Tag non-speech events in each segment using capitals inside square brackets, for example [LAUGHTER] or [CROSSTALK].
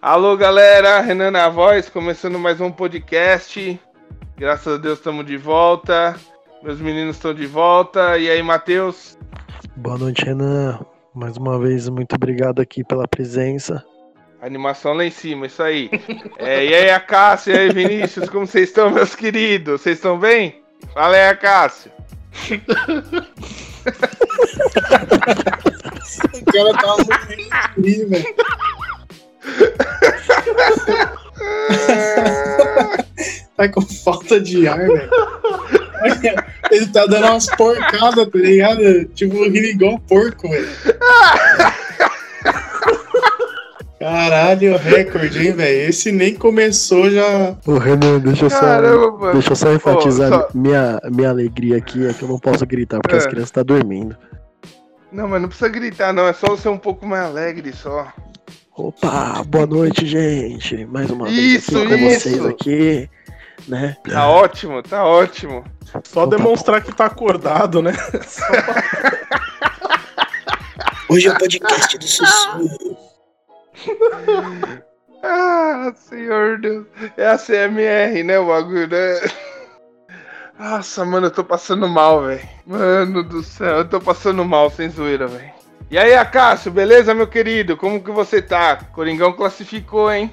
Alô, galera! Renan na voz, começando mais um podcast. Graças a Deus estamos de volta. Meus meninos estão de volta. E aí, Matheus? Boa noite, Renan. Mais uma vez, muito obrigado aqui pela presença. Animação lá em cima, isso aí. É, e aí, a Cássia, e aí, Vinícius, como vocês estão, meus queridos? Vocês estão bem? Fala aí, Cássio. O cara tá muito velho. [LAUGHS] Tá com falta de ar, velho. [LAUGHS] Ele tá dando umas porcadas, tá ligado? Tipo, rindo igual porco, velho. [LAUGHS] Caralho, recorde, hein, velho? Esse nem começou já. Ô, Renan, deixa eu só, Caramba, deixa eu só enfatizar Pô, só- Minha, minha alegria aqui é que eu não posso gritar porque É. as crianças estão dormindo. Não, mas não precisa gritar, não. É só ser um pouco mais alegre só. Opa, boa noite, gente. Mais uma Isso, vez aqui com isso. vocês aqui, né? Tá ótimo, tá ótimo. Só Opa. demonstrar que tá acordado, né? Hoje é o podcast do Sussurro. [LAUGHS] Ah, senhor Deus. É a CMR, né, o bagulho, né? Nossa, mano, eu tô passando mal, velho. Mano do céu, eu tô passando mal, sem zoeira, velho. E aí, Acácio, beleza, meu querido? Como que você tá? Coringão classificou, hein?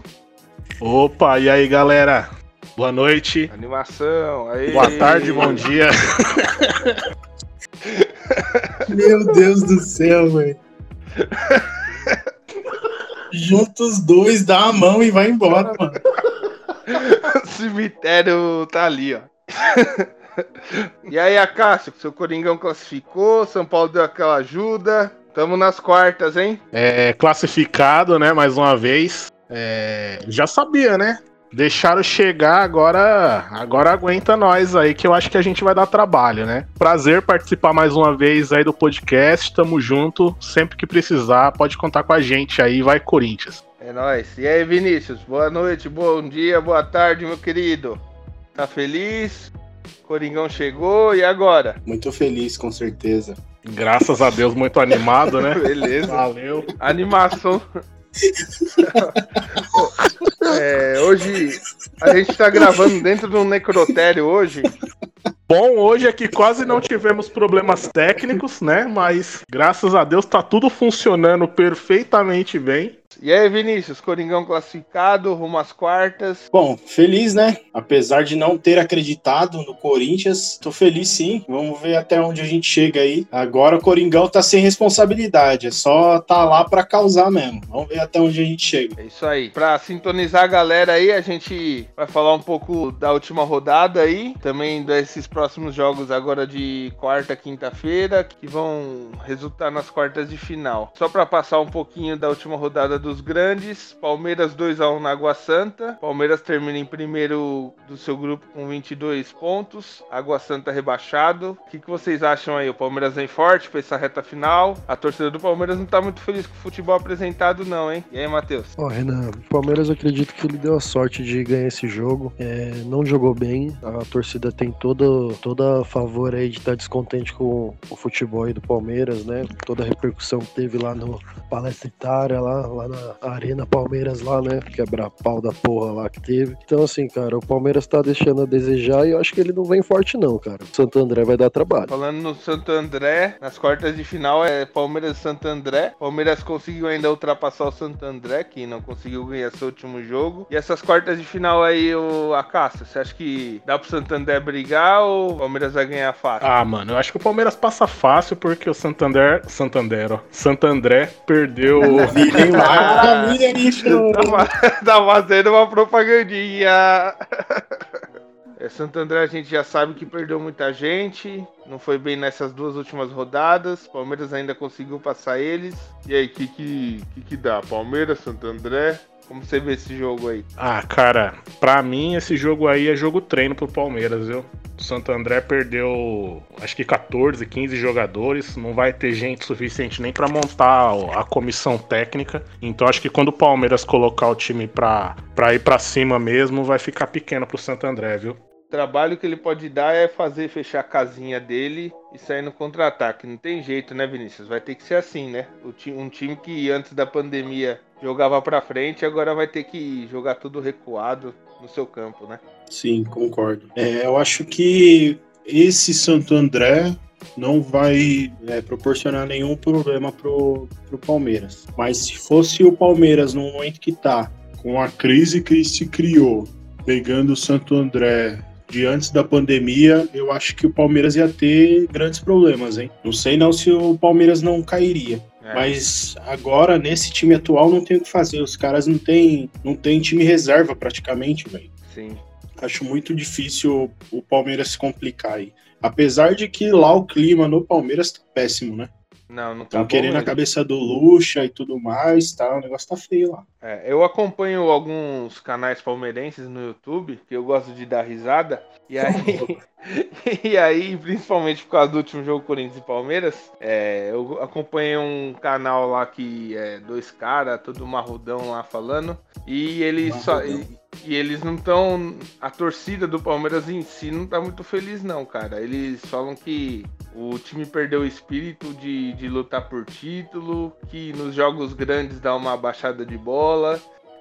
Opa, e aí, galera? Boa noite, Animação, aí. boa tarde, bom dia. [LAUGHS] Meu Deus do céu, velho. Junta os dois, dá a mão e vai embora, mano. O cemitério tá ali, ó. e aí, Acácio, seu Coringão classificou, São Paulo deu aquela ajuda. Tamo nas quartas, hein? É, classificado, né? Mais uma vez. É, já sabia, né? Deixaram chegar, agora agora aguenta nós aí, que eu acho que a gente vai dar trabalho, né? Prazer participar mais uma vez aí do podcast, tamo junto. Sempre que precisar, pode contar com a gente aí, vai Corinthians. É nóis. E aí, Vinícius? Boa noite, bom dia, boa tarde, meu querido. Tá feliz? Coringão chegou e agora? Muito feliz, com certeza. Graças a Deus, muito animado, né? [LAUGHS] Beleza. Valeu. Animação. É, hoje a gente tá gravando dentro de um necrotério hoje. Bom, hoje é que quase não tivemos problemas técnicos, né? Mas graças a Deus tá tudo funcionando perfeitamente bem. E aí, Vinícius, Coringão classificado, rumo às quartas. Bom, feliz, né? Apesar de não ter acreditado no Corinthians, tô feliz sim. Vamos ver até onde a gente chega aí. Agora o Coringão tá sem responsabilidade, é só tá lá pra causar mesmo. Vamos ver até onde a gente chega. É isso aí. Pra sintonizar a galera aí, a gente vai falar um pouco da última rodada aí, também desses próximos jogos agora de quarta, quinta-feira, que vão resultar nas quartas de final. Só pra passar um pouquinho da última rodada dos grandes, Palmeiras 2 a 1 na Água Santa. Palmeiras termina em primeiro do seu grupo com 22 pontos, Água Santa rebaixado. O que, que vocês acham aí? O Palmeiras vem forte pra essa reta final. A torcida do Palmeiras não tá muito feliz com o futebol apresentado não, hein? E aí, Matheus? Ó, Renan, o Palmeiras eu acredito que ele deu a sorte de ganhar esse jogo. É, não jogou bem, a torcida tem todo, toda a favor aí de estar descontente com o futebol aí do Palmeiras, né? Toda a repercussão que teve lá no Palestra Itália, lá, lá na Arena Palmeiras lá, né? Quebrar pau da porra lá que teve. Então, assim, cara, o Palmeiras tá deixando a desejar e eu acho que ele não vem forte, não, cara. O Santo André vai dar trabalho. Falando no Santo André, nas quartas de final é Palmeiras e Santo André. Palmeiras conseguiu ainda ultrapassar o Santo André, que não conseguiu ganhar seu último jogo. E essas quartas de final aí, o Acácio, você acha que dá pro Santo André brigar ou o Palmeiras vai ganhar fácil? Ah, mano, eu acho que o Palmeiras passa fácil porque o Santander. Santander, ó. Santo André perdeu. Virem [LAUGHS] fa- [LAUGHS] tá fazendo uma propagandinha. É, Santo André a gente já sabe que perdeu muita gente, não foi bem nessas duas últimas rodadas. Palmeiras ainda conseguiu passar eles. E aí, o que, que, que que dá? Palmeiras, Santo André? Como você vê esse jogo aí? Ah, cara, pra mim esse jogo aí é jogo treino pro Palmeiras, viu? O Santo André perdeu acho que 14, 15 jogadores, não vai ter gente suficiente nem para montar a comissão técnica. Então acho que quando o Palmeiras colocar o time pra, pra ir para cima mesmo, vai ficar pequeno pro Santo André, viu? O trabalho que ele pode dar é fazer fechar a casinha dele e sair no contra-ataque. Não tem jeito, né, Vinícius? Vai ter que ser assim, né? Um time que antes da pandemia jogava para frente, agora vai ter que jogar tudo recuado no seu campo, né? Sim, concordo. É, eu acho que esse Santo André não vai é, proporcionar nenhum problema pro, pro Palmeiras. Mas se fosse o Palmeiras no momento que tá, com a crise que se criou, pegando o Santo André de antes da pandemia, eu acho que o Palmeiras ia ter grandes problemas, hein? Não sei não se o Palmeiras não cairia. É. Mas agora, nesse time atual, não tem o que fazer. Os caras não tem, não tem time reserva praticamente, velho. Sim. Acho muito difícil o Palmeiras se complicar aí. Apesar de que lá o clima no Palmeiras tá péssimo, né? Não, não tá Estão querendo mesmo. a cabeça do Lucha e tudo mais, tá? O negócio tá feio lá. É, eu acompanho alguns canais palmeirenses no YouTube, que eu gosto de dar risada. E aí, [LAUGHS] e aí principalmente por causa do último jogo Corinthians e Palmeiras, é, eu acompanhei um canal lá que é dois caras, todo marrudão lá falando. E eles só. E, e eles não estão. A torcida do Palmeiras em si não tá muito feliz, não, cara. Eles falam que o time perdeu o espírito de, de lutar por título, que nos jogos grandes dá uma baixada de bola.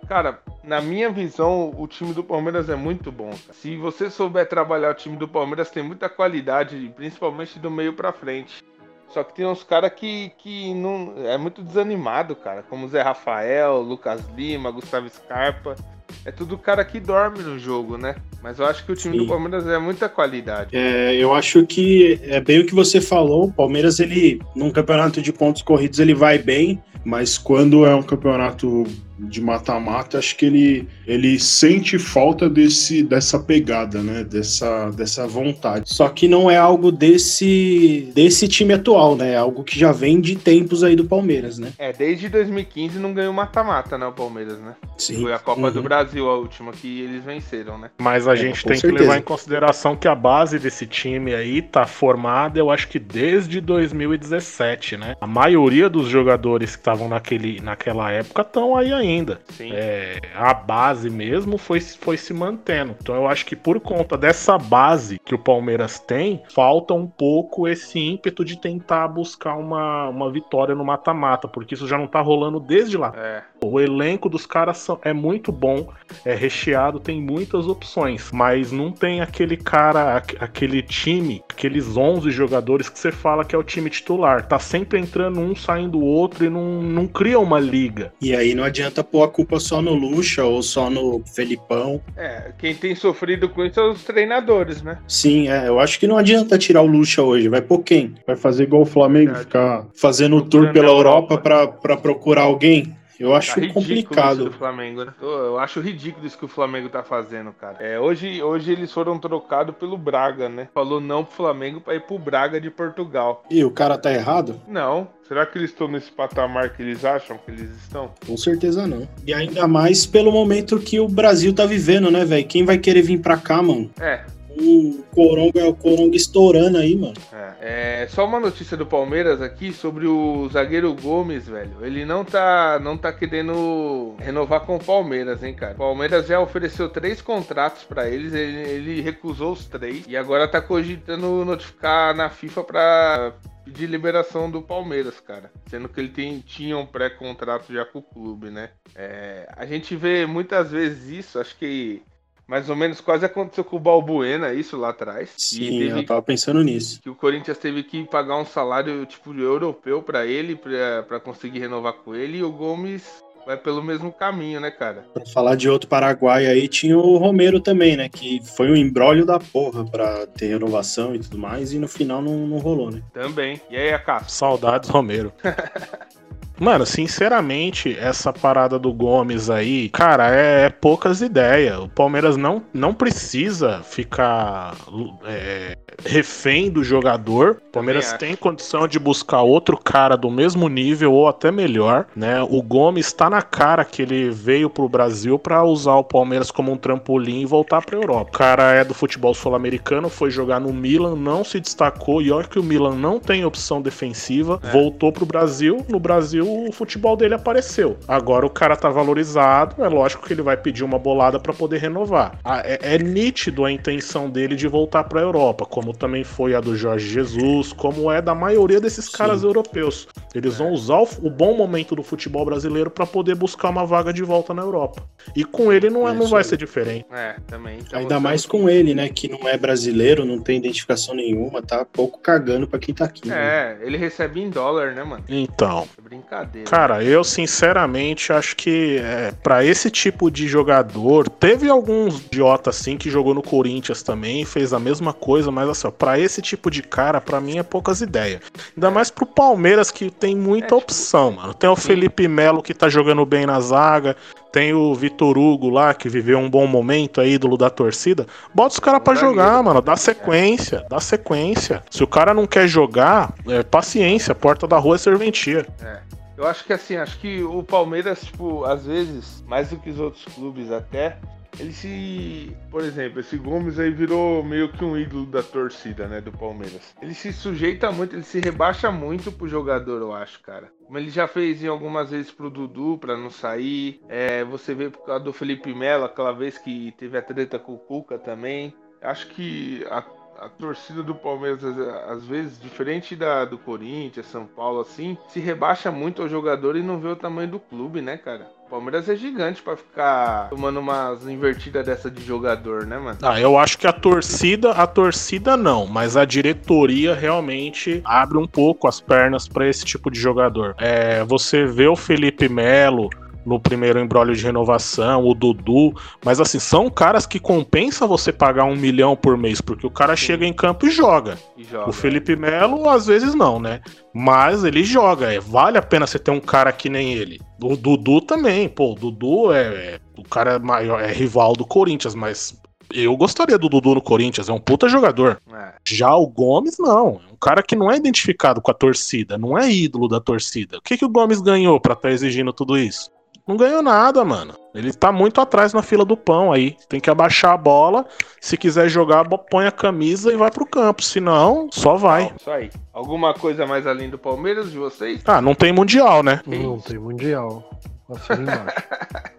Cara, na minha visão, o time do Palmeiras é muito bom. Cara. Se você souber trabalhar o time do Palmeiras, tem muita qualidade, principalmente do meio para frente. Só que tem uns caras que, que não. É muito desanimado, cara. Como Zé Rafael, Lucas Lima, Gustavo Scarpa é tudo cara que dorme no jogo, né? Mas eu acho que o time Sim. do Palmeiras é muita qualidade. É, eu acho que é bem o que você falou. O Palmeiras, ele, num campeonato de pontos corridos, ele vai bem, mas quando é um campeonato de mata-mata, acho que ele, ele sente falta desse, dessa pegada, né? Dessa, dessa vontade. Só que não é algo desse, desse time atual, né? É algo que já vem de tempos aí do Palmeiras, né? É, desde 2015 não ganhou mata-mata, né? O Palmeiras, né? Sim. Foi a Copa uhum. do Brasil a última que eles venceram, né? Mas a é, gente tem certeza. que levar em consideração que a base desse time aí tá formada, eu acho que desde 2017, né? A maioria dos jogadores que estavam naquele, naquela época estão aí ainda ainda. É, a base mesmo foi, foi se mantendo. Então eu acho que por conta dessa base que o Palmeiras tem, falta um pouco esse ímpeto de tentar buscar uma, uma vitória no mata-mata, porque isso já não tá rolando desde lá. É. O elenco dos caras são, é muito bom, é recheado, tem muitas opções, mas não tem aquele cara, aquele time, aqueles 11 jogadores que você fala que é o time titular. Tá sempre entrando um, saindo outro e não, não cria uma liga. E aí não adianta pôr a culpa só no Lucha ou só no Felipão. É, quem tem sofrido com isso são os treinadores, né? Sim, é, eu acho que não adianta tirar o Lucha hoje. Vai pôr quem? Vai fazer igual o Flamengo, é, ficar fazendo o tour pela Europa, Europa para procurar alguém? Eu acho tá complicado. do Flamengo, né? Eu acho ridículo isso que o Flamengo tá fazendo, cara. É, hoje, hoje eles foram trocados pelo Braga, né? Falou não pro Flamengo pra ir pro Braga de Portugal. E o cara tá errado? Não. Será que eles estão nesse patamar que eles acham que eles estão? Com certeza não. E ainda mais pelo momento que o Brasil tá vivendo, né, velho? Quem vai querer vir pra cá, mano? É, o Coronga, o Coronga estourando aí, mano. É, é, só uma notícia do Palmeiras aqui sobre o zagueiro Gomes, velho. Ele não tá, não tá querendo renovar com o Palmeiras, hein, cara. O Palmeiras já ofereceu três contratos para eles, ele, ele, recusou os três e agora tá cogitando notificar na FIFA pra pedir liberação do Palmeiras, cara. Sendo que ele tem, tinha um pré-contrato já com o clube, né? É, a gente vê muitas vezes isso, acho que mais ou menos quase aconteceu com o Balbuena, isso lá atrás. Sim, eu tava pensando nisso. Que o Corinthians teve que pagar um salário tipo europeu para ele, para conseguir renovar com ele, e o Gomes vai pelo mesmo caminho, né, cara? Pra falar de outro Paraguai aí, tinha o Romero também, né? Que foi um embrólio da porra pra ter renovação e tudo mais, e no final não, não rolou, né? Também. E aí, Acaso? Saudades, Romero. [LAUGHS] Mano, sinceramente, essa parada do Gomes aí, cara, é, é poucas ideias. O Palmeiras não, não precisa ficar é, refém do jogador. O Palmeiras tem condição de buscar outro cara do mesmo nível ou até melhor, né? O Gomes está na cara que ele veio pro Brasil para usar o Palmeiras como um trampolim e voltar pra Europa. O cara é do futebol sul-americano, foi jogar no Milan, não se destacou e olha que o Milan não tem opção defensiva, É. voltou pro Brasil, no Brasil o futebol dele apareceu. Agora o cara tá valorizado, é lógico que ele vai pedir uma bolada para poder renovar. Ah, É, é nítido a intenção dele de voltar pra Europa, como também foi a do Jorge Jesus, como é da maioria desses caras europeus. Eles vão usar o, o bom momento do futebol brasileiro para poder buscar uma vaga de volta na Europa. E com ele não, é, não vai aí. ser diferente. É, também. Tá Ainda mais com ele, né? Que não é brasileiro, não tem identificação nenhuma, tá pouco cagando pra quem tá aqui. né? É, ele recebe em dólar, né, mano? Então, É brincadeira. Cara, eu sinceramente acho que é, para esse tipo de jogador, teve alguns idiota assim que jogou no Corinthians também, fez a mesma coisa, mas assim, para esse tipo de cara, pra mim é poucas ideias. Ainda mais pro Palmeiras que tem muita É, tipo, opção, mano. Tem o sim. Felipe Melo que tá jogando bem na zaga, tem o Vitor Hugo lá que viveu um bom momento aí, ídolo da torcida. Bota os caras pra jogar, mano, dá sequência, dá sequência. Se o cara não quer jogar, é paciência, porta da rua é serventia. É. Eu acho que assim, acho que o Palmeiras, tipo, às vezes, mais do que os outros clubes até, ele se. Por exemplo, esse Gomes aí virou meio que um ídolo da torcida, né? Do Palmeiras. Ele se sujeita muito, ele se rebaixa muito pro jogador, eu acho, cara. Como ele já fez em algumas vezes pro Dudu pra não sair. É, você vê por causa do Felipe Melo, aquela vez que teve a treta com o Cuca também. Acho que a, a torcida do Palmeiras, às- vezes, diferente da do Corinthians, São Paulo, assim, se rebaixa muito ao jogador e não vê o tamanho do clube, né, cara? Palmeiras é gigante pra ficar tomando umas invertidas dessa de jogador, né, mano? Ah, eu acho que a torcida, a torcida não, mas a diretoria realmente abre um pouco as pernas pra esse tipo de jogador. É, você vê o Felipe Melo no primeiro embrólio de renovação, o Dudu, mas assim, são caras que compensa você pagar um milhão por mês, porque o cara Sim. chega em campo e joga. E joga. O Felipe Melo, às vezes não, né? Mas ele joga, é, vale a pena você ter um cara que nem ele. O Dudu também, pô, o Dudu é, é- o cara é maior, é rival do Corinthians, mas eu gostaria do Dudu no Corinthians, é um puta jogador. É. Já o Gomes não, é um cara que não é identificado com a torcida, não é ídolo da torcida. O que que o Gomes ganhou pra estar exigindo tudo isso? Não ganhou nada, mano. Ele tá muito atrás na fila do pão aí. Tem que abaixar a bola. Se quiser jogar, põe a camisa e vai pro campo. Se não, só vai. Bom, Isso aí. Alguma coisa mais além do Palmeiras de vocês? Ah, não tem mundial, né? Não tem mundial. Embaixo.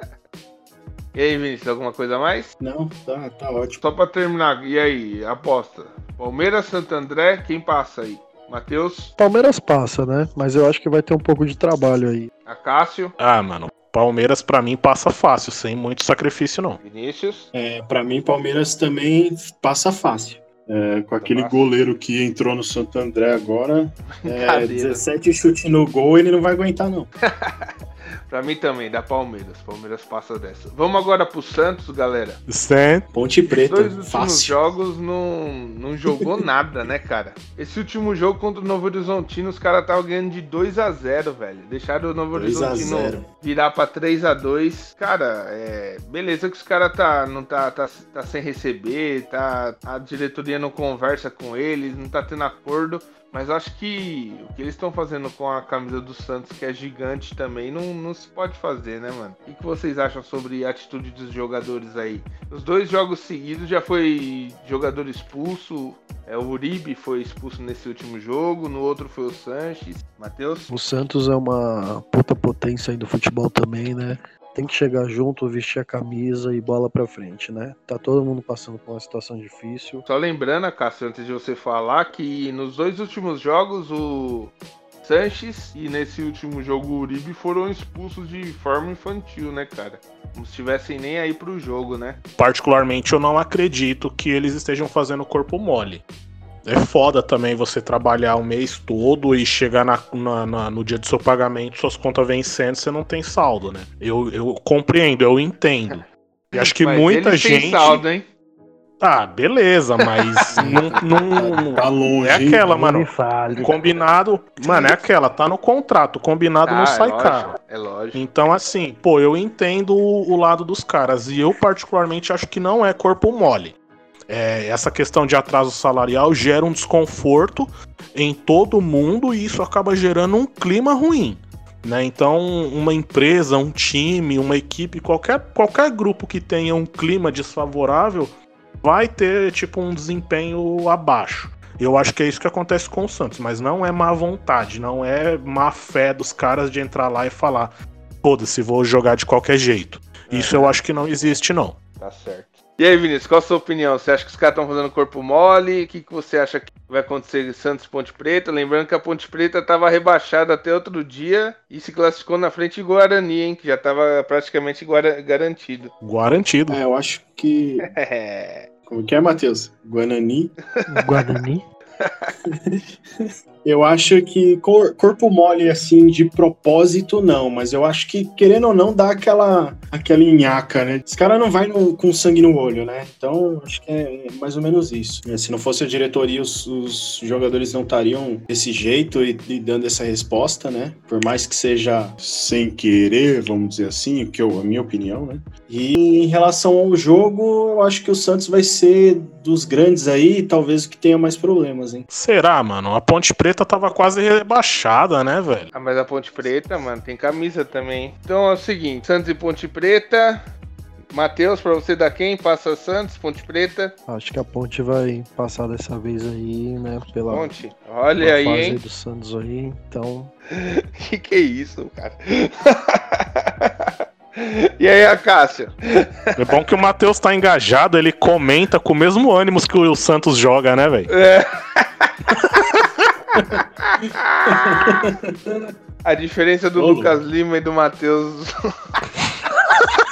[LAUGHS] E aí, Vinícius, alguma coisa a mais? Não, tá, tá ótimo. Só pra terminar, e aí, aposta? Palmeiras, Santo André, quem passa aí? Matheus, Palmeiras passa, né? Mas eu acho que vai ter um pouco de trabalho aí. Acácio, Ah, mano. Palmeiras pra mim passa fácil, sem muito sacrifício não. Vinícius. É, para mim, Palmeiras também passa fácil. É, com aquele fácil. goleiro que entrou no Santo André agora, [LAUGHS] é, Brincadeira. 17 chute no gol, ele não vai aguentar, não. [LAUGHS] Pra mim também, da Palmeiras. Palmeiras passa dessa. Vamos agora pro Santos, galera. Certo. Ponte Os Preta, dois últimos fácil. jogos não, não jogou [LAUGHS] nada, né, cara? Esse último jogo contra o Novo Horizontino, os caras estavam ganhando de 2 a 0 velho. Deixaram o Novo 2 a Horizontino 0. virar pra 3 a 2 Cara, é. Beleza que os caras tá, não tá, tá, tá sem receber, tá. A diretoria não conversa com eles, não tá tendo acordo. Mas acho que o que eles estão fazendo com a camisa do Santos, que é gigante também, não, não se pode fazer, né, mano? O que, vocês acham sobre a atitude dos jogadores aí? Os dois jogos seguidos já foi jogador expulso. É, o Uribe foi expulso nesse último jogo, no outro foi o Sanches. Matheus? O Santos é uma puta potência aí do futebol também, né? Tem que chegar junto, vestir a camisa e bola pra frente, né? Tá todo mundo passando por uma situação difícil. Só lembrando, Cássio, antes de você falar, que nos dois últimos jogos o Sanches e nesse último jogo o Uribe foram expulsos de forma infantil, né, cara? Como se estivessem nem aí pro jogo, né? Particularmente, eu não acredito que eles estejam fazendo corpo mole. É foda também você trabalhar o mês todo e chegar na- na- na- no dia do seu pagamento, suas contas vencendo, você não tem saldo, né? Eu, eu compreendo, eu entendo. E acho que Mas muita gente. saldo, hein? Ah, beleza, mas [LAUGHS] não, não- Tá longe. É aquela, mano. Combinado. Mano, é aquela, tá no contrato. Combinado não Ah, sai é lógico, caro. É lógico. Então, assim, pô, eu entendo o, o lado dos caras. E eu, particularmente, acho que não é corpo mole. é, essa questão de atraso salarial gera um desconforto em todo mundo e isso acaba gerando um clima ruim. Né? Então, uma empresa, um time, uma equipe, qualquer, qualquer grupo que tenha um clima desfavorável vai ter tipo um desempenho abaixo. Eu acho que é isso que acontece com o Santos, mas não é má vontade, não é má fé dos caras de entrar lá e falar: foda-se, vou jogar de qualquer jeito. Isso eu acho que não existe, não. Tá certo. E aí, Vinícius, qual a sua opinião? Você acha que os caras estão fazendo corpo mole? O que, que você acha que vai acontecer em Santos Ponte Preta? Lembrando que a Ponte Preta estava rebaixada até outro dia e se classificou na frente de Guarani, hein? Que já estava praticamente garantido. Garantido. É, eu acho que. [LAUGHS] Como que é, Matheus? Guarani. Guarani. Eu acho que cor, corpo mole, assim, de propósito, não. Mas eu acho que, querendo ou não, dá aquela, aquela nhaca, né? Esse cara não vai no, com sangue no olho, né? Então, acho que é mais ou menos isso. É, se não fosse a diretoria, os, os jogadores não estariam desse jeito e, e, dando essa resposta, né? Por mais que seja sem querer, vamos dizer assim, que eu, a minha opinião, né? E em relação ao jogo, eu acho que o Santos vai ser dos grandes aí, talvez o que tenha mais problemas, hein? Será, mano? A Ponte Preta tava quase rebaixada, né, velho? Ah, mas a Ponte Preta, mano, tem camisa também. Então é o seguinte: Santos e Ponte Preta. Matheus, pra você dar quem? Passa Santos, Ponte Preta. Acho que a Ponte vai passar dessa vez aí, né? Pela Ponte. Olha aí, fase hein? do Santos aí, então. [LAUGHS] que que é isso, cara? [LAUGHS] E aí, a Cássia? É bom que o Matheus tá engajado, ele comenta com o mesmo ânimo que o Santos joga, né, velho? É. [LAUGHS] A diferença do Ô, Lucas Lima e do Matheus. [LAUGHS]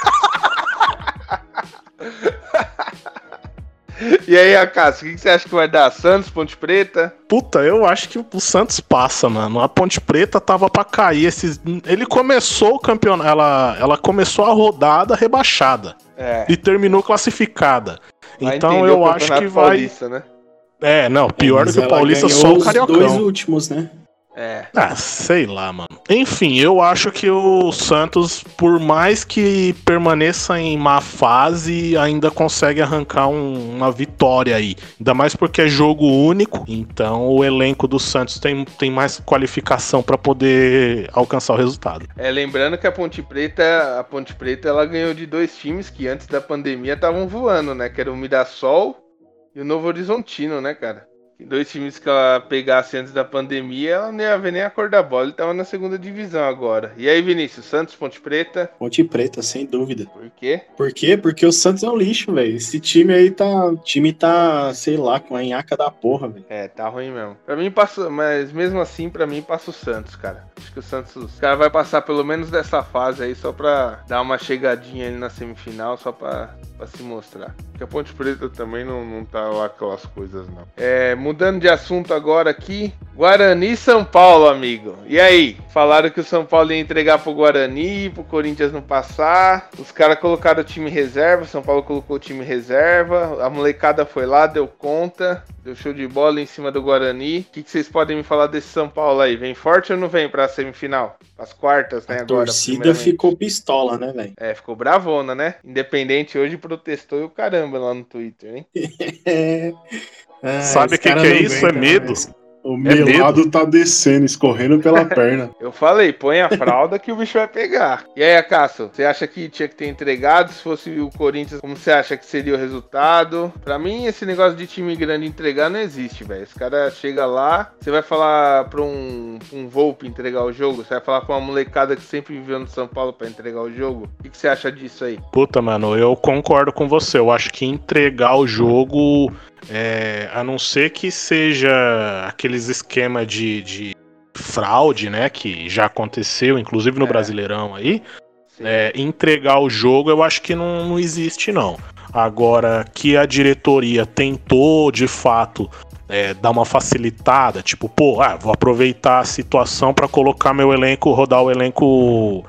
E aí, Acácio, o que você acha que vai dar? Santos, Ponte Preta? Puta, eu acho que o Santos passa, mano. A Ponte Preta tava pra cair. Esses... Ele começou o campeonato. Ela, ela começou a rodada rebaixada. É. E terminou classificada. vai então eu o acho que vai. Paulista, né? É, não, pior do que o Paulista, só o os Cariocão. dois últimos, né? É. Ah, sei lá, mano. Enfim, eu acho que o Santos, por mais que permaneça em má fase, ainda consegue arrancar um- uma vitória aí. Ainda mais porque é jogo único, então o elenco do Santos tem, tem mais qualificação pra poder alcançar o resultado. É, lembrando que a Ponte Preta, a Ponte Preta, ela ganhou de dois times que antes da pandemia estavam voando, né? Que era o Mirassol e o Novo Horizontino, né, cara? Dois times que ela pegasse antes da pandemia, ela não ia ver nem a cor da bola. Ele tava na segunda divisão agora. E aí, Vinícius, Santos, Ponte Preta, Ponte Preta, sem dúvida. por quê? Por quê? Porque o Santos é um lixo, velho. Esse time aí tá. O time tá, sei lá, com a nhaca da porra, velho. É, tá ruim mesmo. Pra mim passa, mas mesmo assim, pra mim passa o Santos, cara. Acho que o Santos, o cara vai passar pelo menos dessa fase aí só pra dar uma chegadinha ali na semifinal, só pra, pra se mostrar. Porque a Ponte Preta também não, não tá lá aquelas coisas, não. É, mudando de assunto agora aqui, Guarani e São Paulo, amigo. E aí? Falaram que o São Paulo ia entregar pro Guarani, pro Corinthians não passar. Os caras colocaram o time reserva, o São Paulo colocou o time reserva. A molecada foi lá, deu conta. Deu show de bola em cima do Guarani. O que, que vocês podem me falar desse São Paulo aí? Vem forte ou não vem pra semifinal? As quartas, né? A agora, torcida ficou pistola, né, velho? É, ficou bravona, né? Independente hoje protestou e o caramba lá no Twitter, hein? [LAUGHS] É. Ah, Sabe os o que que é isso? aguenta, É medo. mas O melado tá descendo, escorrendo pela [LAUGHS] perna. Eu falei, põe a fralda que o bicho vai pegar. E aí, Acaso, você acha que tinha que ter entregado? Se fosse o Corinthians, como você acha que seria o resultado? Pra mim, esse negócio de time grande entregar não existe, velho. Esse cara chega lá, você vai falar pra um, um Volpe entregar o jogo? Você vai falar pra uma molecada que sempre viveu no São Paulo pra entregar o jogo? O que, que você acha disso aí? Puta, mano, eu concordo com você. Eu acho que entregar o jogo, é, a não ser que seja aqueles esquema de, de fraude, né? Que já aconteceu, inclusive no É. Brasileirão aí. É, entregar o jogo, eu acho que não, não existe, não. Agora, que a diretoria tentou, de fato, é, dar uma facilitada, tipo, pô, ah, vou aproveitar a situação pra colocar meu elenco, rodar o elenco,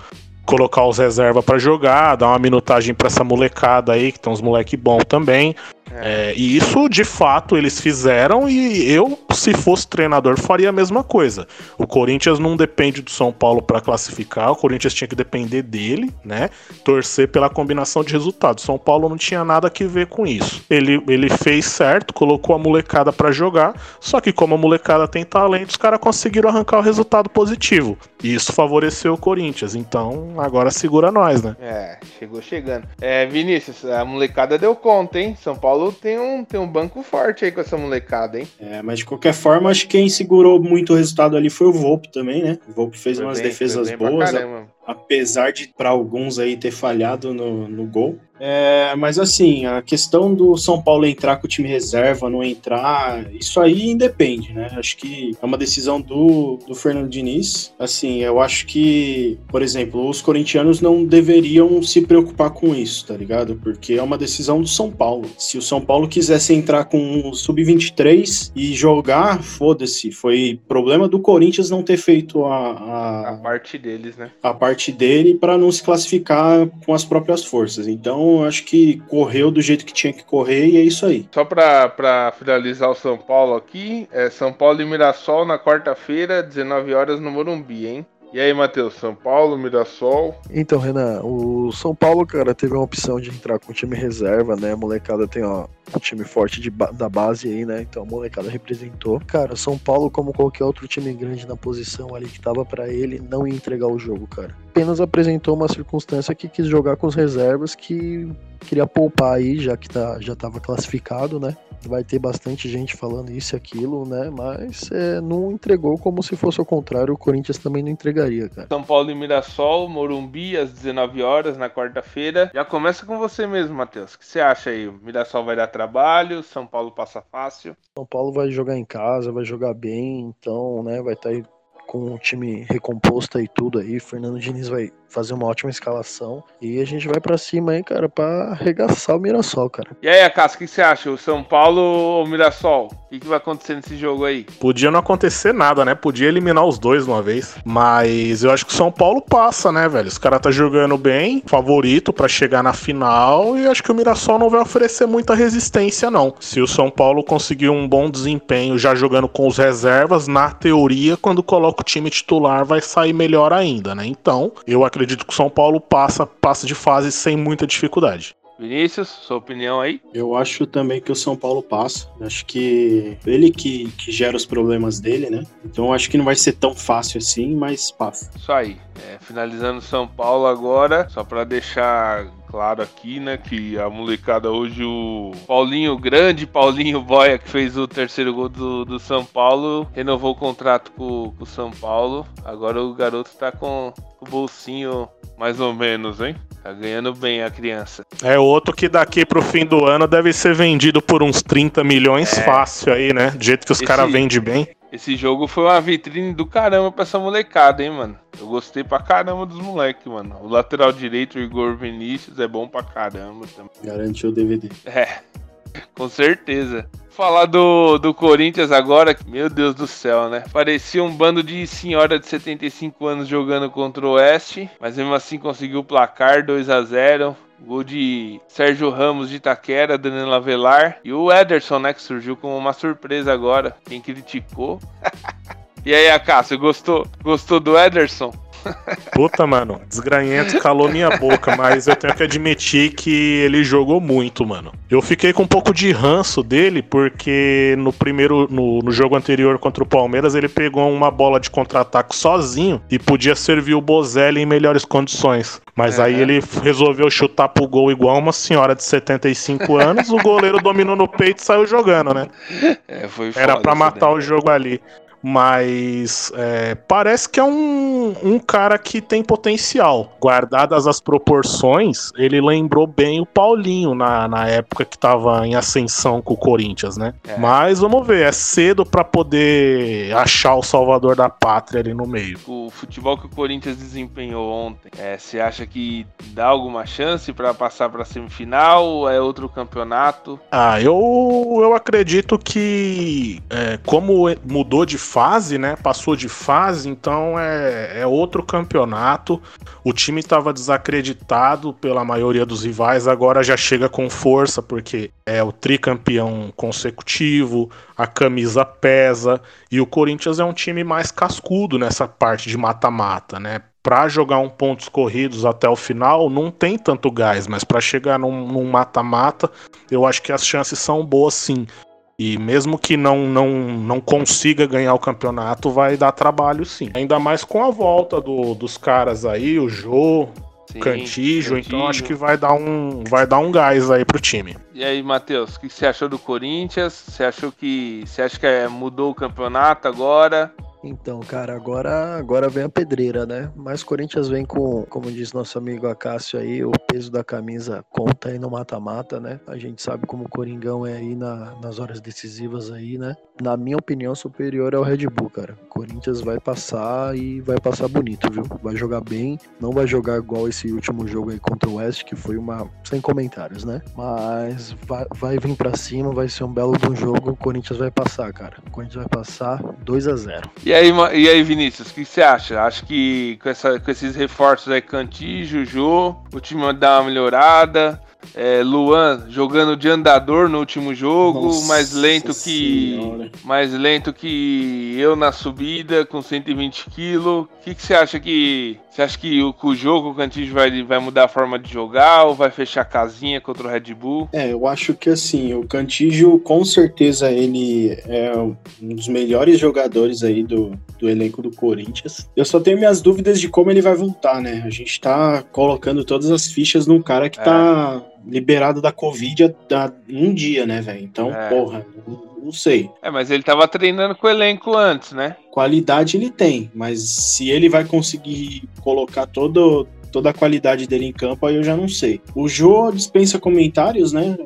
colocar os reservas pra jogar, dar uma minutagem pra essa molecada aí, que tem uns moleque bom também. É, e isso, de fato, eles fizeram e eu, se fosse treinador, faria a mesma coisa. O Corinthians não depende do São Paulo para classificar, o Corinthians tinha que depender dele, né? Torcer pela combinação de resultados. São Paulo não tinha nada a ver com isso. Ele, ele fez certo, colocou a molecada para jogar, só que como a molecada tem talento, os caras conseguiram arrancar o resultado positivo. E isso favoreceu o Corinthians. Então, agora segura nós, né? É, chegou chegando. É, Vinícius, a molecada deu conta, hein? São Paulo tem um, tem um banco forte aí com essa molecada, hein? É, mas de qualquer forma, acho que quem segurou muito o resultado ali foi o Volpe também, né? O Volpe fez Foi umas bem, defesas boas, apesar de para alguns aí ter falhado no, no gol. É, mas assim, a questão do São Paulo entrar com o time reserva, não entrar, isso aí independe, né? Acho que é uma decisão do, do Fernando Diniz. Assim, eu acho que, por exemplo, os corintianos não deveriam se preocupar com isso, tá ligado? Porque é uma decisão do São Paulo. Se o São Paulo quisesse entrar com o sub-23 e jogar, foda-se. Foi problema do Corinthians não ter feito a, a, A parte deles, né? a parte dele para não se classificar com as próprias forças. Então, acho que correu do jeito que tinha que correr e é isso aí. Só pra finalizar o São Paulo aqui, é São Paulo e Mirassol na quarta-feira, 19 horas no Morumbi, hein? E aí, Matheus, São Paulo, Mirassol. Então, Renan, o São Paulo, cara, teve uma opção de entrar com o time reserva, né? A molecada tem ó, um time forte de ba- da base aí, né? Então a molecada representou. Cara, o São Paulo, como qualquer outro time grande na posição ali que tava pra ele, não ia entregar o jogo, cara. Apenas apresentou uma circunstância que quis jogar com os reservas que queria poupar aí, já que tá, já tava classificado, né? Vai ter bastante gente falando isso e aquilo, né? Mas é, não entregou como se fosse o contrário, o Corinthians também não entregaria, cara. São Paulo e Mirassol, Morumbi, às 19 horas na quarta-feira. Já começa com você mesmo, Matheus. O que você acha aí? O Mirassol vai dar trabalho, São Paulo passa fácil. São Paulo vai jogar em casa, vai jogar bem, então, né, vai estar aí com o time recomposto aí tudo aí. Fernando Diniz vai fazer uma ótima escalação e a gente vai pra cima aí, cara, pra arregaçar o Mirassol, cara. E aí, Acas, o que você acha? O São Paulo ou o Mirassol? O que, que vai acontecer nesse jogo aí? Podia não acontecer nada, né? Podia eliminar os dois de uma vez. Mas eu acho que o São Paulo passa, né, velho? Os caras tá jogando bem, favorito pra chegar na final. E acho que o Mirassol não vai oferecer muita resistência, não. Se o São Paulo conseguir um bom desempenho já jogando com os reservas, na teoria, quando coloca o time titular, vai sair melhor ainda, né? Então, eu acredito que o São Paulo passa, passa de fase sem muita dificuldade. Vinícius, sua opinião aí? Eu acho também que o São Paulo passa. Acho que ele que, que gera os problemas dele, né? Então acho que não vai ser tão fácil assim, mas passa. Isso aí. É, finalizando São Paulo agora, só pra deixar claro aqui, né, que a molecada hoje, o Paulinho Grande, Paulinho Boia, que fez o terceiro gol do, do São Paulo, renovou o contrato com, com o São Paulo. Agora o garoto tá com o bolsinho mais ou menos, hein? Tá ganhando bem a criança. É outro que daqui pro fim do ano deve ser vendido por uns 30 milhões É. fácil aí, né? Do jeito que os caras vendem bem. Esse jogo foi uma vitrine do caramba pra essa molecada, hein, mano? Eu gostei pra caramba dos moleques, mano. O lateral direito, o Igor Vinícius, é bom pra caramba também. Garantiu o DVD. É, com certeza. Falar do, do Corinthians agora, meu Deus do céu, né? Parecia um bando de senhora de 75 anos jogando contra o Oeste, mas mesmo assim conseguiu o placar 2 a 0 Gol de Sérgio Ramos de Itaquera, Danilo Avelar e o Ederson, né? Que surgiu como uma surpresa agora. Quem criticou. [LAUGHS] e aí, Acácio, gostou, gostou do Ederson? Puta, mano, desgranhento calou minha boca, mas eu tenho que admitir que ele jogou muito, mano. Eu fiquei com um pouco de ranço dele, porque no primeiro, no, no jogo anterior contra o Palmeiras, ele pegou uma bola de contra-ataque sozinho e podia servir o Bozelli em melhores condições. Mas aí Uhum. ele resolveu chutar pro gol igual uma senhora de 75 anos, o goleiro dominou no peito e saiu jogando, né? É, Era essa matar daí. o jogo ali. Mas é, parece que é um, um cara que tem potencial. Guardadas as proporções, ele lembrou bem o Paulinho na, na época que tava em ascensão com o Corinthians, né? É. Mas vamos ver, é cedo pra poder achar o salvador da pátria ali no meio. o futebol que o Corinthians desempenhou ontem, é, você acha que dá alguma chance pra passar pra semifinal? É outro campeonato? Ah, eu, eu acredito que, é, como mudou de fase, né? Passou de fase, então é, é outro campeonato. O time estava desacreditado pela maioria dos rivais, agora já chega com força, porque é o tricampeão consecutivo, a camisa pesa, e o Corinthians é um time mais cascudo nessa parte de mata-mata, né? Para jogar um pontos corridos até o final, não tem tanto gás, mas para chegar num mata-mata, eu acho que as chances são boas sim. E mesmo que não, não, não consiga ganhar o campeonato, vai dar trabalho sim. Ainda mais com a volta do, dos caras aí, o Jô, Sim, Cantijo, então acho que vai dar um vai dar um gás aí pro time. E aí, Matheus, o que você achou do Corinthians? Você achou que você acha que é, mudou o campeonato agora? Então, cara, agora, agora vem a pedreira, né? Mas Corinthians vem com, como diz nosso amigo Acácio aí, o peso da camisa conta aí no mata-mata, né? A gente sabe como o Coringão é aí na, nas horas decisivas aí, né? Na minha opinião, superior é o Red Bull, cara. O Corinthians vai passar e vai passar bonito, viu? Vai jogar bem, não vai jogar igual esse último jogo aí contra o West, que foi uma. sem comentários, né? Mas vai, vai vir para cima, vai ser um belo jogo. O Corinthians vai passar, cara. O Corinthians vai passar 2 a 0 e aí, e aí Vinícius, o que você acha? Acho que com, essa, com esses reforços aí, Canti, Juju, o time vai dar uma melhorada. É, Luan jogando de andador no último jogo, Nossa mais lento que senhora. mais lento que eu na subida com 120 kg. O que, que você acha que você acha que o, o jogo o Cantígio vai, vai mudar a forma de jogar ou vai fechar a casinha contra o Red Bull? É, eu acho que assim, o Cantígio com certeza ele é um dos melhores jogadores aí do, do elenco do Corinthians. Eu só tenho minhas dúvidas de como ele vai voltar, né? A gente tá colocando todas as fichas num cara que é. tá liberado da Covid há um dia, né, velho? Então, é. porra, não sei. É, mas ele tava treinando com o elenco antes, né? Qualidade ele tem, mas se ele vai conseguir colocar todo, toda a qualidade dele em campo, aí eu já não sei. O Jô dispensa comentários, né?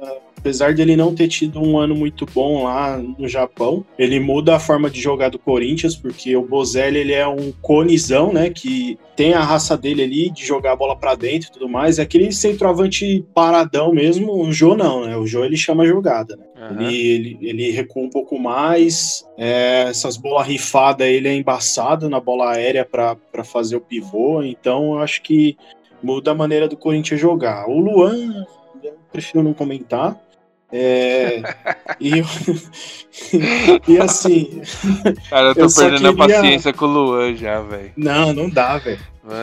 Apesar dele não ter tido um ano muito bom lá no Japão, ele muda a forma de jogar do Corinthians, porque o Bozelli ele é um conizão, né, que tem a raça dele ali de jogar a bola para dentro e tudo mais, é aquele centroavante paradão mesmo, o Jô não, né, o Jô ele chama a jogada, né, uhum. ele, ele, ele recua um pouco mais, é, essas bolas rifadas ele é embaçado na bola aérea para fazer o pivô, então eu acho que muda a maneira do Corinthians jogar. O Luan, eu prefiro não comentar, é, e, [LAUGHS] e assim. Cara, eu tô eu perdendo queria... a paciência com o Luan já, velho. Não, não dá, velho.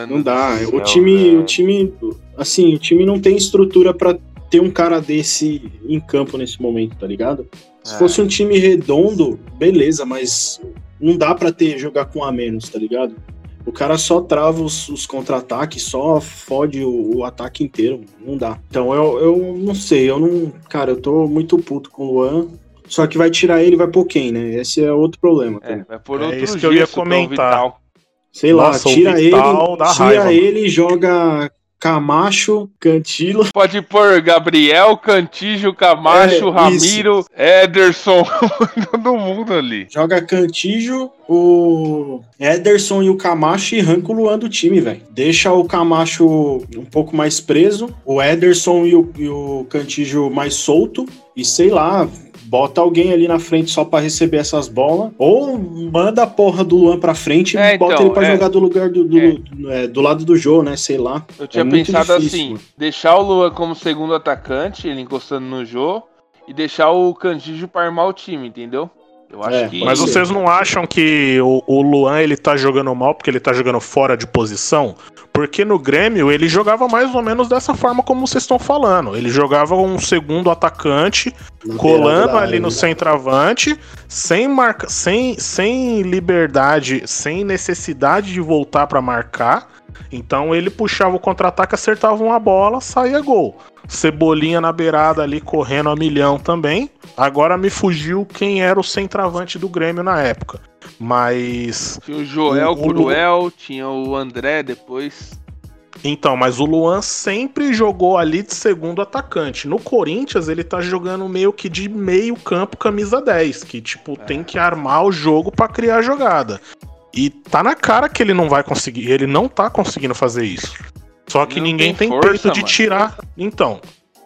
Não dá. Céu, o time, o time, assim, o time não tem estrutura para ter um cara desse em campo nesse momento, tá ligado? Se é. fosse um time redondo, beleza, mas não dá para ter jogar com a menos, tá ligado? O cara só trava os, os contra-ataques, só fode o, o, ataque inteiro. Não dá. Então eu, eu não sei, eu não. Cara, eu tô muito puto com o Luan. Só que vai tirar ele vai pôr quem, né? Esse é outro problema. É, vai por é outro isso que eu ia comentar. Sei Nossa, lá, tira ele, tira ele e joga Camacho, Cantilo. Pode pôr Gabriel, Cantijo, Camacho, é, Ramiro, isso. Ederson, [LAUGHS] todo mundo ali. Joga Cantijo, o Ederson e o Camacho e arranca o Luan do time, velho. Deixa o Camacho um pouco mais preso, o Ederson e o, e o Cantijo mais solto. E sei lá, bota alguém ali na frente só para receber essas bolas, ou manda a porra do Luan pra frente é, e bota então, ele pra é, jogar do lugar do, do, é. do, é, do, lado do Jô, né? Sei lá. Eu tinha é pensado difícil, assim: deixar o Luan como segundo atacante, ele encostando no Jô, e deixar o Candijo pra armar o time, entendeu? Eu acho é, que... Mas vocês não acham que o, o, Luan ele tá jogando mal porque ele tá jogando fora de posição? Porque no Grêmio ele jogava mais ou menos dessa forma como vocês estão falando. Ele jogava um segundo atacante, colando ali no centroavante, sem marca, sem, sem liberdade, sem necessidade de voltar para marcar. Então ele puxava o contra-ataque, acertava uma bola, saía gol. Cebolinha na beirada ali correndo a milhão também. Agora me fugiu quem era o centroavante do Grêmio na época. Mas. Tinha o Joel o, Cruel, tinha o André depois. Então, mas o Luan sempre jogou ali de segundo atacante. No Corinthians, ele tá jogando meio que de meio campo, camisa 10, que tipo, é. tem que armar o jogo para criar jogada. E tá na cara que ele não vai conseguir, ele não tá conseguindo fazer isso. Só que não ninguém tem, tem força, peito de mano. tirar. Então,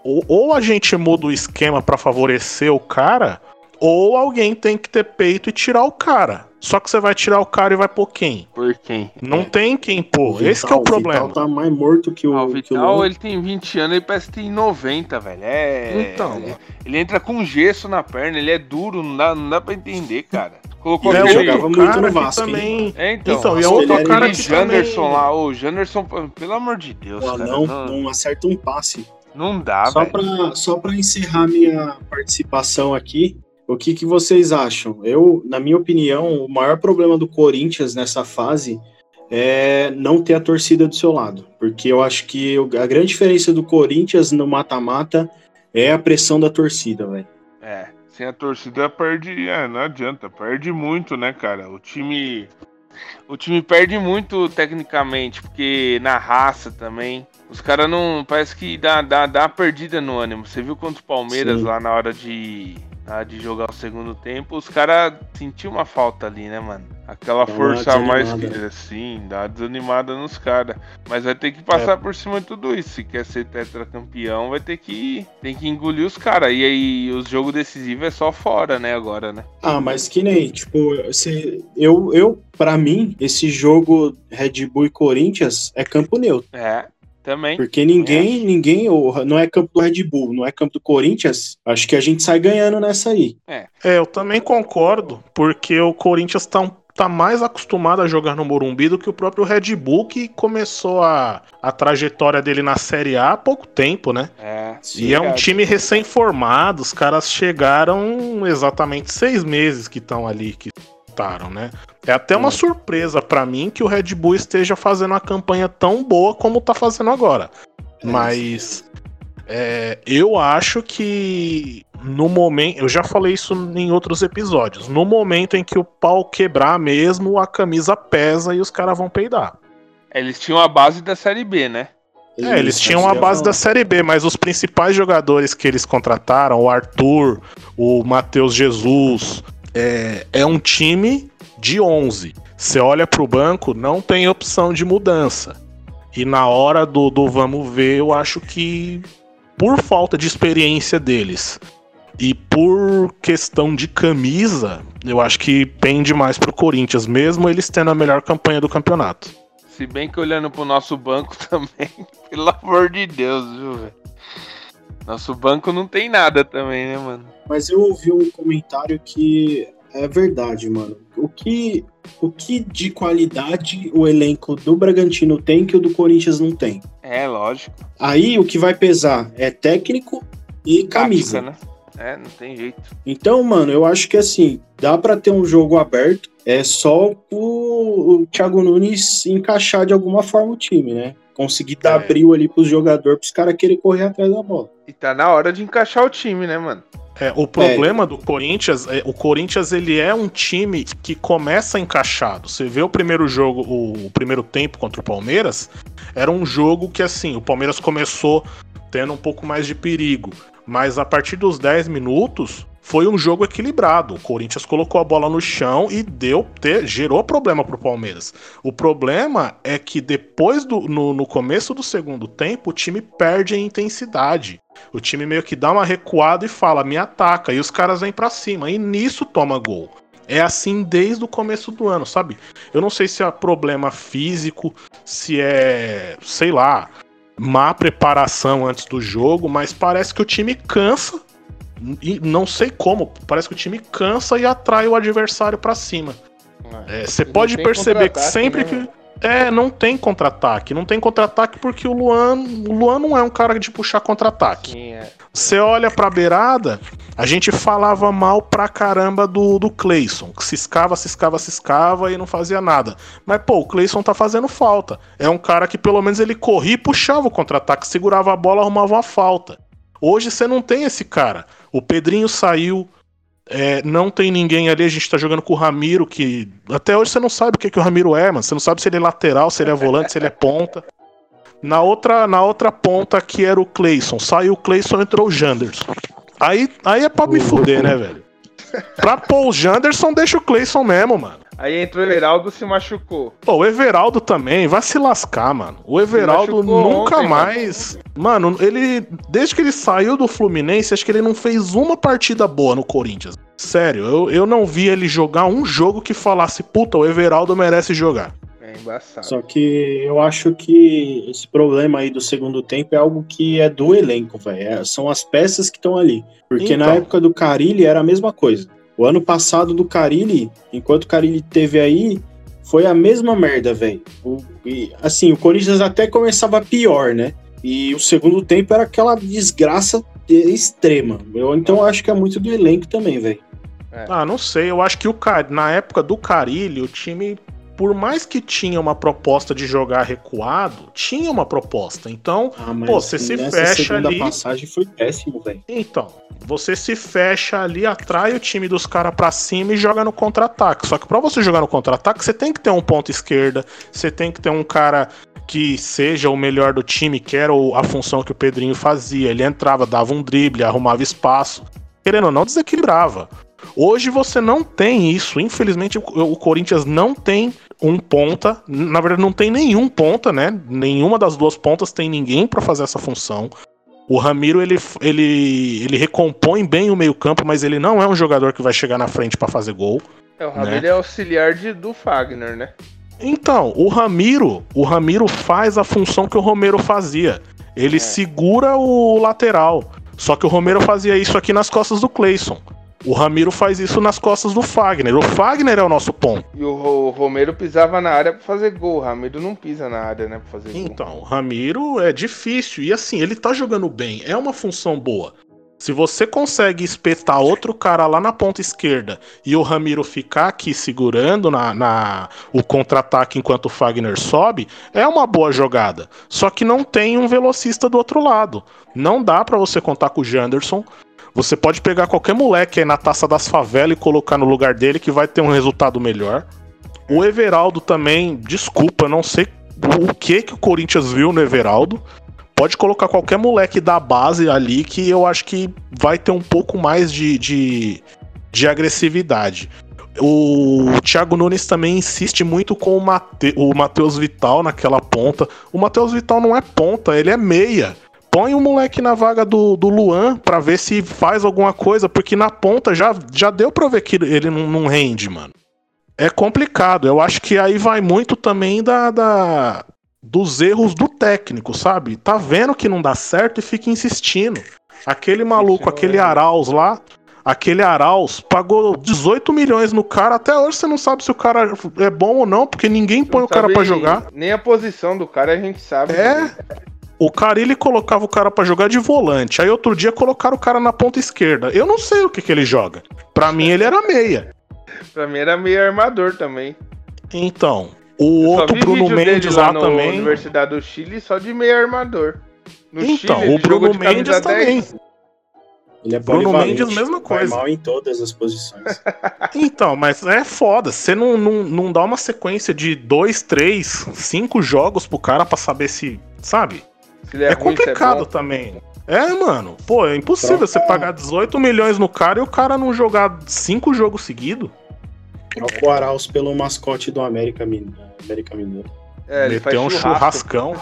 ou, ou, a gente muda o esquema para favorecer o cara, ou alguém tem que ter peito e tirar o cara. Só que você vai tirar o cara e vai pôr quem? Por quem? Não É. tem quem pôr. Vital- Esse que é o problema. Vital tá mais morto que o, Ah, o que o ele tem 20 anos, ele parece que tem 90, velho. É. Então. Ele, ele entra com gesso na perna, ele é duro, não dá, não dá pra entender, cara. Colocou É aquele. jogava outro muito cara no Vasco, hein? também. É, então. Então, e é outro cara que também... Janderson lá, o Janderson, pelo amor de Deus, O cara. Não, não acerta um passe. não dá, só velho. pra, só pra encerrar minha participação aqui, o que, que vocês acham? Eu, na minha opinião, o maior problema do Corinthians nessa fase é não ter a torcida do seu lado. Porque eu acho que a grande diferença do Corinthians no mata-mata é a pressão da torcida, velho. É, sem a torcida perde, é, não adianta, perde muito, né, cara? O time o time perde muito tecnicamente, porque na raça também. Os caras não. Parece que dá, dá, dá uma perdida no ânimo. Você viu contra o Palmeiras Sim. lá na hora de, de jogar o segundo tempo? Os caras sentiam uma falta ali, né, mano? Aquela Dá força a mais que. Assim, dá uma desanimada nos caras. Mas vai ter que passar por cima de tudo isso. Se quer ser tetracampeão, vai ter que, tem que engolir os caras. E aí, os jogos decisivos é só fora, né, agora, né? Ah, mas que nem, tipo, você, eu, eu, pra mim, esse jogo Red Bull e Corinthians é campo neutro. É, também. Porque ninguém, ninguém, ou não é campo do Red Bull, não é campo do Corinthians, acho que a gente sai ganhando nessa aí. É, eu também concordo, porque o Corinthians tá, um- tá mais acostumado a jogar no Morumbi do que o próprio Red Bull, que começou a, a trajetória dele na Série A há pouco tempo, né? É. E é um time recém-formado, os caras chegaram exatamente seis meses que estão ali, que estaram, né? É até uma Hum. surpresa pra mim que o Red Bull esteja fazendo uma campanha tão boa como tá fazendo agora. Mas é, eu acho que no momento, eu já falei isso em outros episódios, no momento em que o pau quebrar mesmo, a camisa pesa e os caras vão peidar. Eles tinham a base da Série B, né? É, eles tinham a base da. Série B, mas os principais jogadores que eles contrataram, o Arthur, o Matheus Jesus, é, é um time de 11. Você olha pro banco, não tem opção de mudança. E na hora do, do vamos ver, eu acho que por falta de experiência deles e por questão de camisa, eu acho que pende mais pro Corinthians, mesmo eles tendo a melhor campanha do campeonato. Se bem que olhando pro nosso banco [LAUGHS] também, pelo amor de Deus, viu, velho? Nosso banco não tem nada também, né, mano? Mas eu ouvi um comentário que é verdade, mano. O que, o que de qualidade o elenco do Bragantino tem que o do Corinthians não tem? É, lógico. Aí o que vai pesar é técnico e camisa. Tática, né? É, não tem jeito. Então, mano, eu acho que assim, dá pra ter um jogo aberto, é só o, o Thiago Nunes encaixar de alguma forma o time, né? Conseguir dar É. brilho ali pros jogadores, pros caras querer correr atrás da bola. E tá na hora de encaixar o time, né, mano? É, o problema do Corinthians, é, o Corinthians ele é um time que começa encaixado. Você vê o primeiro jogo, o, o primeiro tempo contra o Palmeiras, era um jogo que assim, o Palmeiras começou tendo um pouco mais de perigo, mas a partir dos 10 minutos foi um jogo equilibrado. O Corinthians colocou a bola no chão e deu te- gerou problema pro Palmeiras. O problema é que depois do no, no começo do segundo tempo, o time perde a intensidade. O time meio que dá uma recuada e fala, me ataca, e os caras vêm pra cima, e nisso toma gol. É assim desde o começo do ano, sabe? Eu não sei se é problema físico, se é, sei lá, má preparação antes do jogo, mas parece que o time cansa. E não sei como, parece que o time cansa e atrai o adversário pra cima. É, Você Não pode tem perceber que sempre né, que. É, não tem contra-ataque. Não tem contra-ataque porque o Luan. O Luan não é um cara de puxar contra-ataque. Sim, é. Você olha pra beirada, a gente falava mal pra caramba do, do Cleison, que ciscava, ciscava, ciscava e não fazia nada. Mas, pô, o Cleison tá fazendo falta. É um cara que pelo menos ele corria e puxava o contra-ataque, segurava a bola, arrumava uma falta. Hoje você não tem esse cara. O Pedrinho saiu, é, não tem ninguém ali, a gente tá jogando com o Ramiro, que até hoje você não sabe o que, que o Ramiro é, mano. Você não sabe se ele é lateral, se ele é volante, se ele é ponta. Na outra, na outra ponta que era o Cleison. Saiu o Cleison, entrou o Janderson. Aí, aí é pra me fuder, né, velho? Pra pôr o Janderson, deixa o Cleison mesmo, mano. Aí entrou o Heraldo se machucou. Pô, o Everaldo também, vai se lascar, mano. O Everaldo nunca ontem, mais. Mano, ele. Desde que ele saiu do Fluminense, acho que ele não fez uma partida boa no Corinthians. Sério, eu, eu não vi ele jogar um jogo que falasse, puta, o Everaldo merece jogar. É embaçado. Só que eu acho que esse problema aí do segundo tempo é algo que é do elenco, velho. É, são as peças que estão ali. Porque Então. na época do Carilli era a mesma coisa. O ano passado do Carilli, enquanto o Carilli teve aí, foi a mesma merda, velho. Assim, o Corinthians até começava pior, né? E o segundo tempo era aquela desgraça extrema. Eu, então acho que é muito do elenco também, velho. Ah, não sei. Eu acho que o na época do Carilli, o time, por mais que tinha uma proposta de jogar recuado, tinha uma proposta. Então, Ah, Pô, você se fecha ali- passagem foi péssimo, velho. então, você se fecha ali, atrai o time dos caras pra cima e joga no contra-ataque. Só que pra você jogar no contra-ataque, você tem que ter um ponto esquerda, você tem que ter um cara que seja o melhor do time, que era a função que o Pedrinho fazia. Ele entrava, dava um drible, arrumava espaço. Querendo ou não, desequilibrava. Hoje você não tem isso. Infelizmente, o, o Corinthians não tem um ponta. Na verdade, não tem nenhum ponta, né? Nenhuma das duas pontas tem ninguém pra fazer essa função. O Ramiro, ele, ele, ele recompõe bem o meio-campo, mas ele não é um jogador que vai chegar na frente pra fazer gol. É, o Ramiro é auxiliar de, do Fagner, né? Então, o Ramiro, o Ramiro faz a função que o Romero fazia. Ele É. segura o lateral. Só que o Romero fazia isso aqui nas costas do Cleison. O Ramiro faz isso nas costas do Fagner. O Fagner é o nosso ponto. E o, Ro- o Romero pisava na área pra fazer gol. O Ramiro não pisa na área, né? Pra fazer gol. Então, o Ramiro é difícil. E assim, ele tá jogando bem. É uma função boa. Se você consegue espetar outro cara lá na ponta esquerda e o Ramiro ficar aqui segurando na, na- o contra-ataque enquanto o Fagner sobe, é uma boa jogada. Só que não tem um velocista do outro lado. Não dá pra você contar com o Janderson. Você pode pegar qualquer moleque aí na taça das favelas e colocar no lugar dele que vai ter um resultado melhor. O Everaldo também, desculpa, não sei o que que o Corinthians viu no Everaldo. Pode colocar qualquer moleque da base ali que eu acho que vai ter um pouco mais de, de, de agressividade. O Thiago Nunes também insiste muito com o, o Matheus Vital naquela ponta. O Matheus Vital não é ponta, ele é meia. Põe o moleque na vaga do, do Luan pra ver se faz alguma coisa, porque na ponta já, já deu pra ver que ele não, não rende, mano. É complicado. Eu acho que aí vai muito também da, da, dos erros do técnico, sabe? Tá vendo que não dá certo e fica insistindo. Aquele maluco, aquele errando. Arauz lá, aquele Arauz pagou 18 milhões no cara. Até hoje você não sabe se o cara é bom ou não, porque ninguém põe Não o cara pra jogar. Nem a posição do cara a gente sabe. É. O cara ele colocava o cara pra jogar de volante. Aí outro dia colocaram o cara na ponta esquerda. Eu não sei o que, que ele joga. Pra mim ele era meia. [LAUGHS] Pra mim era meio armador também. Então, o Eu só outro vi Bruno vídeo dele Mendes lá no também. Universidade do Chile só de meio armador. No Então, Chile, o Bruno Mendes 10. também. Ele é Bruno Mendes, mesma vai coisa. mal em todas as posições. [LAUGHS] Então, mas é foda. Você não, não, não dá uma sequência de dois, três, cinco jogos pro cara pra saber se. Sabe? Se ele É, é, ruim, se complicado é também. É, mano. Pô, é impossível Troca- você pagar 18 milhões no cara e o cara não jogar cinco jogos seguidos. Troca o Arauz pelo mascote do América Mineiro. América Mineiro. É, ele faz Meteu um churrascão. [LAUGHS]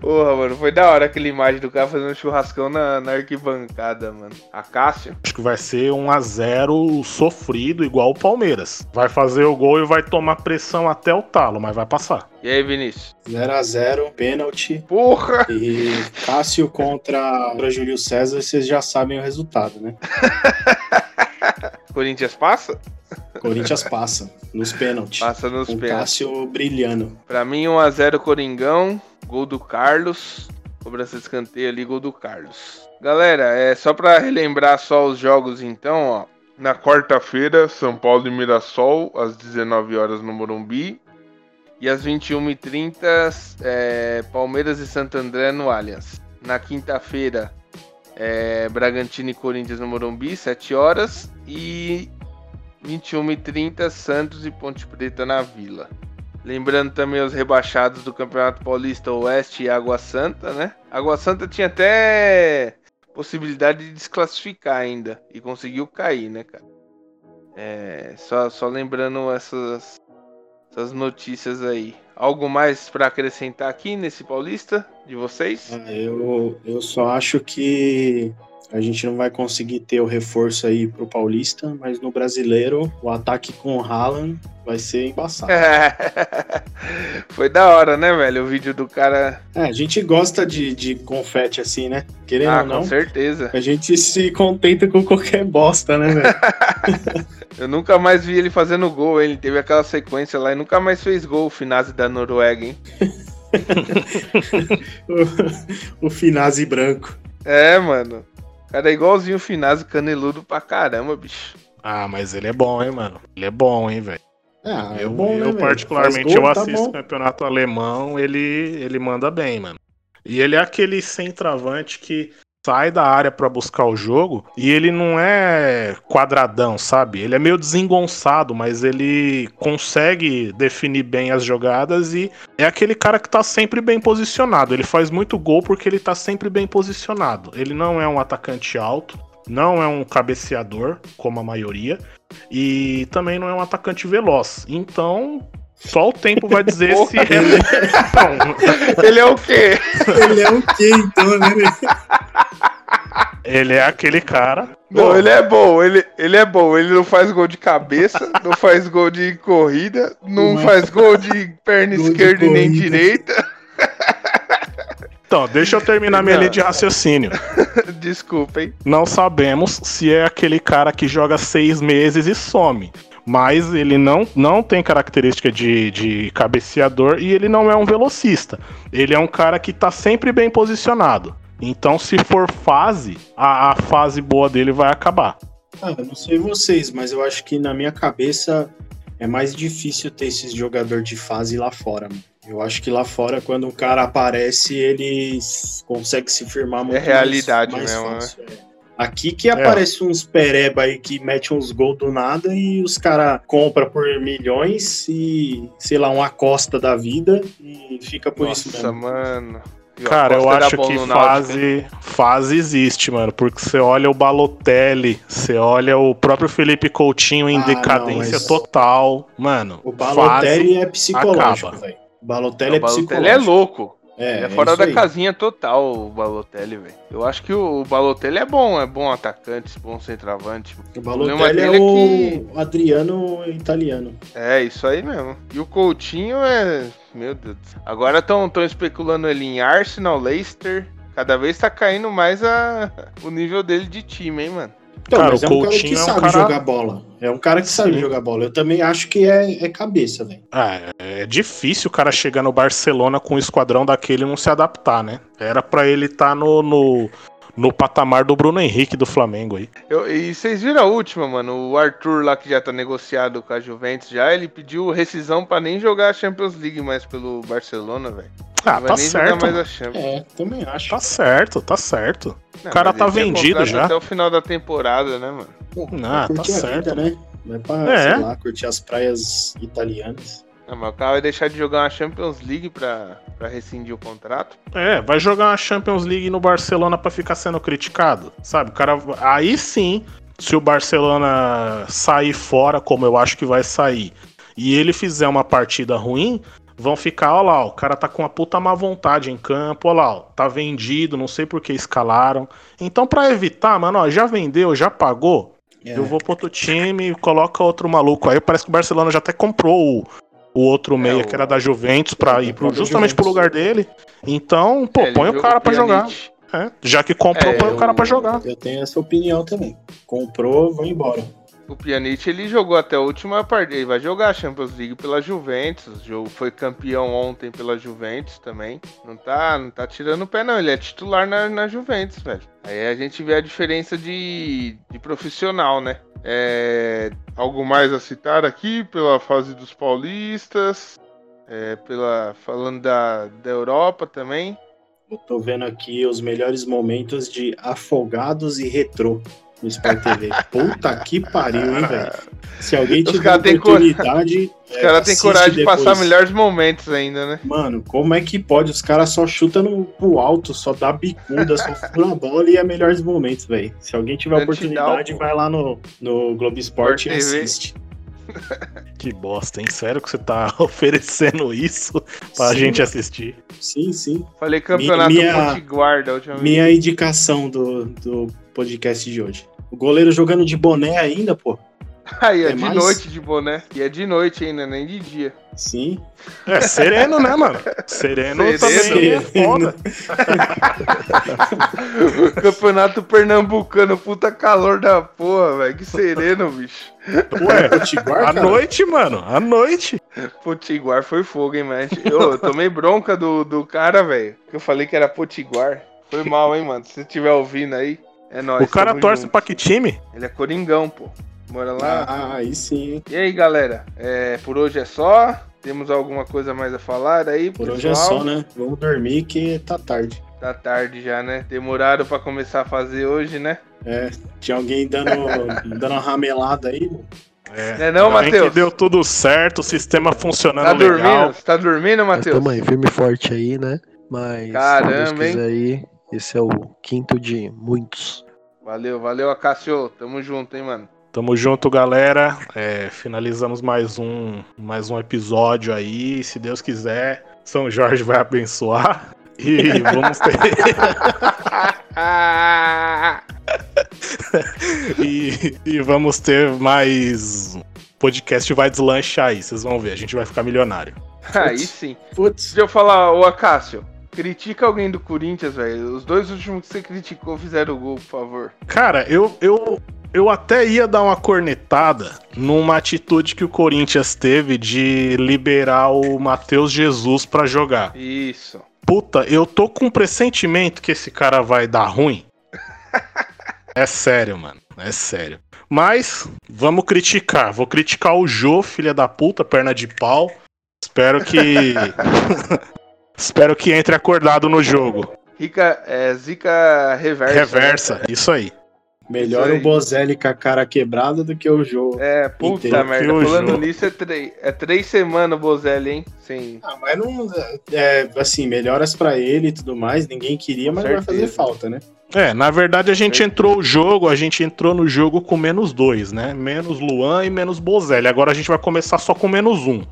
Porra, mano, foi da hora aquela imagem do cara fazendo churrascão na, na arquibancada, mano. A Cássio. Acho que vai ser um a 0 sofrido, igual o Palmeiras. Vai fazer o gol e vai tomar pressão até o talo, mas vai passar. E aí, Vinícius? 0x0, pênalti. Porra! E Cássio contra, contra Júlio César, vocês já sabem o resultado, né? [LAUGHS] Corinthians passa? Corinthians passa nos pênaltis. Passa nos pênaltis. Cássio brilhando. Pra mim, 1x0 Coringão. Gol do Carlos. Cobrança de escanteio ali, gol do Carlos. Galera, é só pra relembrar só os jogos então, ó. Na quarta-feira, São Paulo e Mirassol, às 19 horas no Morumbi. E às 21h30, é, Palmeiras e Santo André no Allianz. Na quinta-feira, é, Bragantino e Corinthians no Morumbi, 7 horas. E 21h30, Santos e Ponte Preta na Vila. Lembrando também os rebaixados do Campeonato Paulista Oeste e Água Santa, né? Água Santa tinha até possibilidade de desclassificar ainda e conseguiu cair, né, cara? É, só, só lembrando essas, essas notícias aí. Algo mais para acrescentar aqui nesse Paulista de vocês? Ah, Eu, eu só acho que A gente não vai conseguir ter o reforço aí pro Paulista, mas no brasileiro, o ataque com o Haaland vai ser embaçado. [LAUGHS] Foi da hora, né, velho? O vídeo do cara. É, a gente gosta de, de confete assim, né? Querendo ah, ou não, com certeza. a gente se contenta com qualquer bosta, né, velho? [LAUGHS] Eu nunca mais vi ele fazendo gol, hein? Ele teve aquela sequência lá e nunca mais fez gol, o Finazzi da Noruega, hein? [LAUGHS] o, o Finazzi branco. É, mano. O cara é igualzinho o Finazzi, caneludo pra caramba, bicho. Ah, mas ele é bom, hein, mano? Ele é bom, hein, velho. Ah, é eu, bom, né, eu velho? particularmente, gol, eu tá assisto o campeonato alemão, ele, ele manda bem, mano. E ele é aquele centroavante que sai da área pra buscar o jogo e ele não é quadradão, sabe? Ele é meio desengonçado, mas ele consegue definir bem as jogadas e é aquele cara que tá sempre bem posicionado. Ele faz muito gol porque ele tá sempre bem posicionado. Ele não é um atacante alto, não é um cabeceador, como a maioria, e também não é um atacante veloz. Então, só o tempo vai dizer se ele. Não, [LAUGHS] Ele é o quê? Ele é o quê, então, né? ele é aquele cara. Não, ele é bom, ele, ele é bom. Ele não faz gol de cabeça, não faz gol de corrida, não é. faz gol de perna Gol de esquerda e nem direita. Então, deixa eu terminar minha Não. linha de raciocínio. [LAUGHS] Desculpa, hein? Não sabemos se é aquele cara que joga seis meses e some. Mas ele não, não tem característica de, de cabeceador e ele não é um velocista. Ele é um cara que tá sempre bem posicionado. Então, se for fase, a, a fase boa dele vai acabar. Ah, eu não sei vocês, mas eu acho que na minha cabeça é mais difícil ter esses jogador de fase lá fora, mano. Eu acho que lá fora, quando o cara aparece, ele consegue se firmar muito mais- realidade mais, mesmo, né? fácil. é. Aqui que aparece uns pereba aí que mete uns gols do nada e os caras compram por milhões e, sei lá, uma costa da vida e fica por isso Nossa, mesmo. mano. E o Cara, eu acho que hein? fase, fase existe, mano. Porque você olha o Balotelli, você olha o próprio Felipe Coutinho em Ah, não, decadência mas- total. Mano, O Balotelli é psicológico, velho. O Balotelli O é Balotelli psicológico. é louco. É, é é fora da aí. casinha total, o Balotelli, velho. Eu acho que o Balotelli é bom, é bom atacante, bom centroavante. O Balotelli é dele é o Adriano italiano. É, isso aí mesmo. E o Coutinho é. Meu Deus. do céu. Agora estão especulando ele em Arsenal, Leicester. Cada vez tá caindo mais a... [LAUGHS] o nível dele de time, hein, mano. Então, Cara, mas o é um cara Coutinho que é um sabe cara- jogar bola. É um cara que sabe Sim. jogar bola. Eu também acho que é, é cabeça, velho. Ah, é difícil o cara chegar no Barcelona com um esquadrão daquele e não se adaptar, né? Era pra ele estar no, no, no patamar do Bruno Henrique do Flamengo aí. Eu- e vocês viram a última, mano? O Arthur lá que já tá negociado com a Juventus já, ele pediu rescisão pra nem jogar a Champions League mais pelo Barcelona, velho. Ah, tá nem jogar certo. mais mano. a Champions. É, também acho. Tá certo, tá certo. Não, cara mas tá vendido já. Até o final da temporada, né, mano? Pô, Ah, vai curtir tá certo. vida, né? Vai pra, É. sei lá, curtir as praias italianas. Não, mas o cara vai deixar de jogar uma Champions League pra, pra rescindir o contrato. É, vai jogar uma Champions League no Barcelona pra ficar sendo criticado, sabe? O cara, aí sim, se o Barcelona sair fora, como eu acho que vai sair, e ele fizer uma partida ruim, vão ficar, ó lá, ó, o cara tá com uma puta má vontade em campo, ó lá, ó, tá vendido, não sei por que escalaram. Então, pra evitar, mano, ó, já vendeu, já pagou, É. eu vou pro outro time, coloca outro maluco. Aí parece que o Barcelona já até comprou o, o outro meia o- que era da Juventus pra É, ir pro, justamente pro lugar dele. Então, pô, É, põe o cara pra jogar. É, já que comprou, É, põe o cara pra o- jogar. Eu tenho essa opinião também. Comprou, vou embora. O Pjanic ele jogou até a última partida. Ele vai jogar a Champions League pela Juventus. O jogo foi campeão ontem pela Juventus também. Não tá, não tá tirando o pé, não. Ele é titular na, na Juventus, velho. Aí a gente vê a diferença de, de profissional, né? É, algo mais a citar aqui pela fase dos paulistas. é, pela, falando da, da Europa também. Eu tô vendo aqui os melhores momentos de Afogados e Retrô no Sport TV. Puta que pariu, hein, velho? Se alguém tiver cor- oportunidade. [LAUGHS] Os caras têm coragem de passar melhores momentos ainda, né? Mano, como é que pode? Os caras só chutam no, pro alto, só dá bicuda, só [LAUGHS] fura a bola e é melhores momentos, velho. Se alguém tiver oportunidade, vai lá no, no Globo Esporte e Sport TV. [LAUGHS] Que bosta, hein? Sério que você tá [LAUGHS] oferecendo isso pra Sim. gente assistir? Sim, sim. Falei campeonato Minha- Potiguar da última vez. Minha indicação do, do podcast de hoje. O goleiro jogando de boné ainda, pô. [LAUGHS] Aí, é É de mais? noite de boné. E é de noite ainda, nem de dia. Sim. É, sereno, né, mano? Sereno, Sereno. também é foda. [LAUGHS] Campeonato Pernambucano, puta calor da porra, velho. Que sereno, bicho. Ué, Potiguar, à noite, mano, à noite. Potiguar foi fogo, hein, mas eu, eu tomei bronca do, do cara, velho. Que eu falei que era Potiguar. Foi mal, hein, mano. Se você estiver ouvindo aí, é nóis. o cara torce junto. pra que time? Ele é Coringão, pô. Mora lá. Ah, aí sim. E aí, galera? É, por hoje é só. Temos alguma coisa mais a falar aí, Por pessoal? hoje é só, né? Vamos dormir que tá tarde. Tá tarde já, né? Demoraram pra começar a fazer hoje, né? É, tinha alguém dando, [LAUGHS] dando uma ramelada aí. É, Não é não, Matheus? que deu tudo certo, o sistema funcionando Tá legal. dormindo? Você tá dormindo, Matheus? tamo aí, firme e forte aí, né? Mas Caramba, se Deus hein? quiser aí, esse é o quinto de muitos. Valeu, valeu, Acácio. Tamo junto, hein, mano. Tamo junto, galera. É, finalizamos mais um, mais um episódio aí. Se Deus quiser, São Jorge vai abençoar. E [LAUGHS] vamos ter. [LAUGHS] e, e vamos ter mais. Podcast vai deslanchar aí, vocês vão ver. A gente vai ficar milionário. Aí sim. Putz, Deixa eu falar, ô Acácio. Critica alguém do Corinthians, velho. Os dois últimos que você criticou fizeram gol, por favor. Cara, eu, eu, eu até ia dar uma cornetada numa atitude que o Corinthians teve de liberar o Matheus Jesus pra jogar. Isso. Puta, eu tô com um pressentimento que esse cara vai dar ruim. É sério, mano. É sério. Mas, vamos criticar. Vou criticar o Jô, filha da puta, perna de pau. Espero que. [LAUGHS] Espero que entre acordado no jogo. Rica, é, zica reversa. Reversa, isso aí. Melhor o Bozelli com a cara quebrada do que o jogo. É, puta Entendo merda. Falando jogo- nisso, é, três é três semanas o Bozelli, hein? Sim. Ah, mas não. É, assim, melhoras pra ele e tudo mais. Ninguém queria, mas vai fazer certeza. falta, né? É, na verdade a gente Certeza. entrou o jogo, a gente entrou no jogo com menos dois, né? Menos Luan e menos Bozelli. Agora a gente vai começar só com menos um.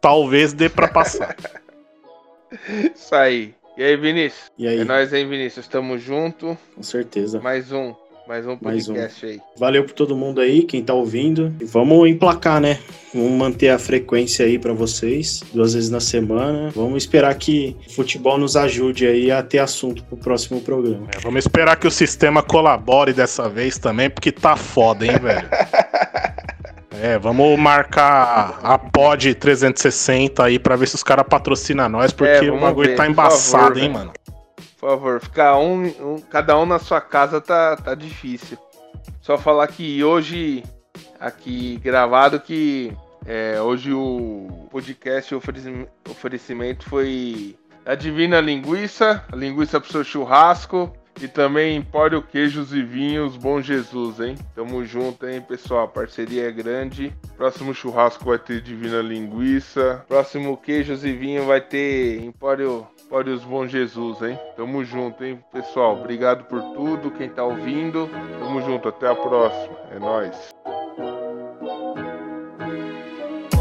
Talvez dê pra passar. [LAUGHS] Isso aí. E aí, Vinícius? E aí, É nóis, hein, Vinícius? Tamo junto. com certeza. Mais um. Mais um Mais um. podcast aí. Valeu por todo mundo aí, quem tá ouvindo. E vamos emplacar, né? Vamos manter a frequência aí pra vocês, duas vezes na semana. Vamos esperar que o futebol nos ajude aí a ter assunto pro próximo programa. É, vamos esperar que o sistema colabore dessa vez também, porque tá foda, hein, velho? [LAUGHS] É, vamos marcar a pod 360 aí pra ver se os caras patrocinam nós, porque É, o bagulho ver, tá embaçado, favor, hein, velho. mano? Por favor, ficar um, um- cada um na sua casa tá, tá difícil. Só falar que hoje, aqui gravado, que é, hoje o podcast o ofereci- oferecimento foi a Divina Linguiça, a linguiça pro seu churrasco e também Empório Queijos e Vinhos Bom Jesus, hein? Tamo junto, hein, pessoal? A parceria é grande. Próximo churrasco vai ter Divina Linguiça. Próximo Queijos e Vinho vai ter Empório Olha os bom Jesus, hein? Tamo junto, hein, pessoal? Obrigado por tudo, quem tá ouvindo. Tamo junto, até a próxima. É nós.